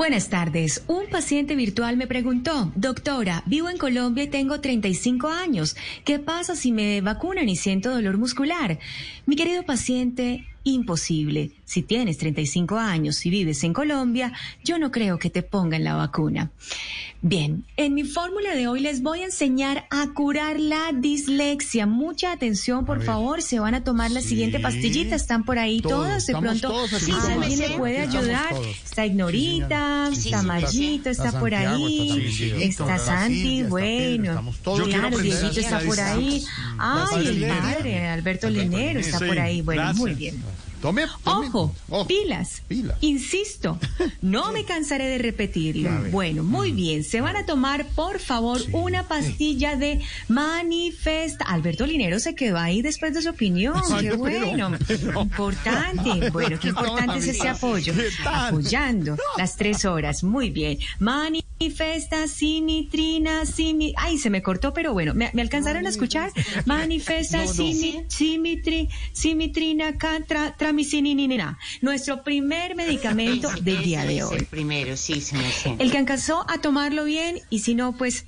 Buenas tardes. Un paciente virtual me preguntó, doctora, vivo en Colombia y tengo 35 años. ¿Qué pasa si me vacunan y siento dolor muscular? Mi querido paciente, imposible. Si tienes 35 años y vives en Colombia, yo no creo que te pongan la vacuna. Bien, en mi fórmula de hoy les voy a enseñar a curar la dislexia. Mucha atención, por favor. Se van a tomar la siguiente pastillita. Están por ahí todas. De pronto, si alguien le puede ayudar. Está Ignorita, está Mayita, está por ahí. Está Santi, bueno. Claro, Dieguito está por ahí. Ay, el padre, Alberto Linero está por ahí. Bueno, muy bien. gracias. Tome, tome. Ojo, Oh, pilas. pilas. Insisto, no me cansaré de repetirlo. Bueno, muy bien. Se van a tomar, por favor, una pastilla de manifesta. Alberto Linero se quedó ahí después de su opinión. Ay, Qué no, pero- bueno. Importante. Bueno, qué importante es ese apoyo. Apoyando las tres horas. Muy bien. Manifesta, simitrina, simi. Ay, se me cortó, pero bueno, ¿me, me alcanzaron a escuchar? Manifesta, simi- simitri, simitrina, catra, Nuestro primer medicamento del día de hoy. El primero, sí, se me siente. El que alcanzó a tomarlo bien y si no, pues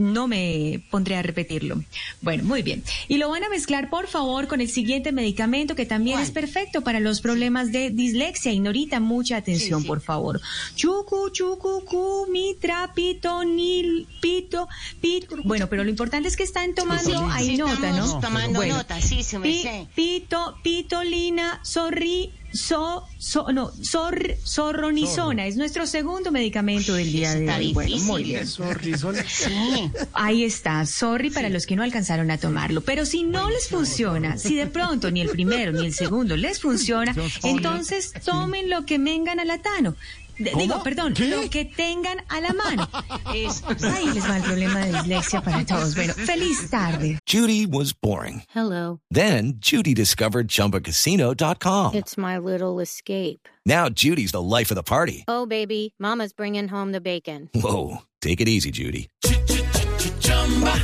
no me pondré a repetirlo. Bueno, muy bien. Y lo van a mezclar, por favor, con el siguiente medicamento que también ¿Cuál? es perfecto para los problemas de dislexia. Ignorita, mucha atención, Sí, sí. por favor. Chucu, chucu, cu, mitra, pito, nil, pito, pit. Bueno, pero lo importante es que están tomando, Sí, hay nota, ¿no? tomando Bueno. nota, sí, se me Pi- sé. Pito, pitolina, sorri, so, so, no, sor, sorronizona. Es nuestro segundo medicamento del día de hoy. Bueno, muy difícil. bien. Sí. Ahí está, sorry para los que no alcanzaron a tomarlo. Pero si no les funciona, si de pronto ni el primero ni el segundo les funciona, entonces tomen lo que vengan a la tano. De- Digo, perdón, ¿Qué? lo que tengan a la mano. Es- Ahí les va el problema de dislexia para todos. Bueno, feliz tarde. Judy was boring. Hello. Then Judy discovered ChumbaCasino.com. It's my little escape. Now Judy's the life of the party. Oh, baby, Mama's bringing home the bacon. Whoa, take it easy, Judy.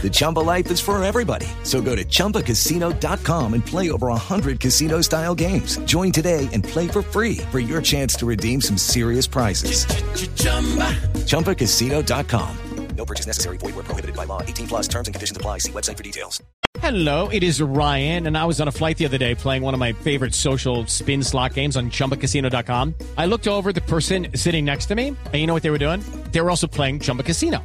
The Chumba life is for everybody. So go to ChumbaCasino.com and play over 100 casino-style games. Join today and play for free for your chance to redeem some serious prizes. ChumbaCasino.com. No purchase necessary. Void where prohibited by law. 18 plus terms and conditions apply. See website for details. Hello, it is Ryan, and I was on a flight the other day playing one of my favorite social spin slot games on chumbacasino.com. I looked over at the person sitting next to me, and you know what they were doing? They were also playing Chumba Casino.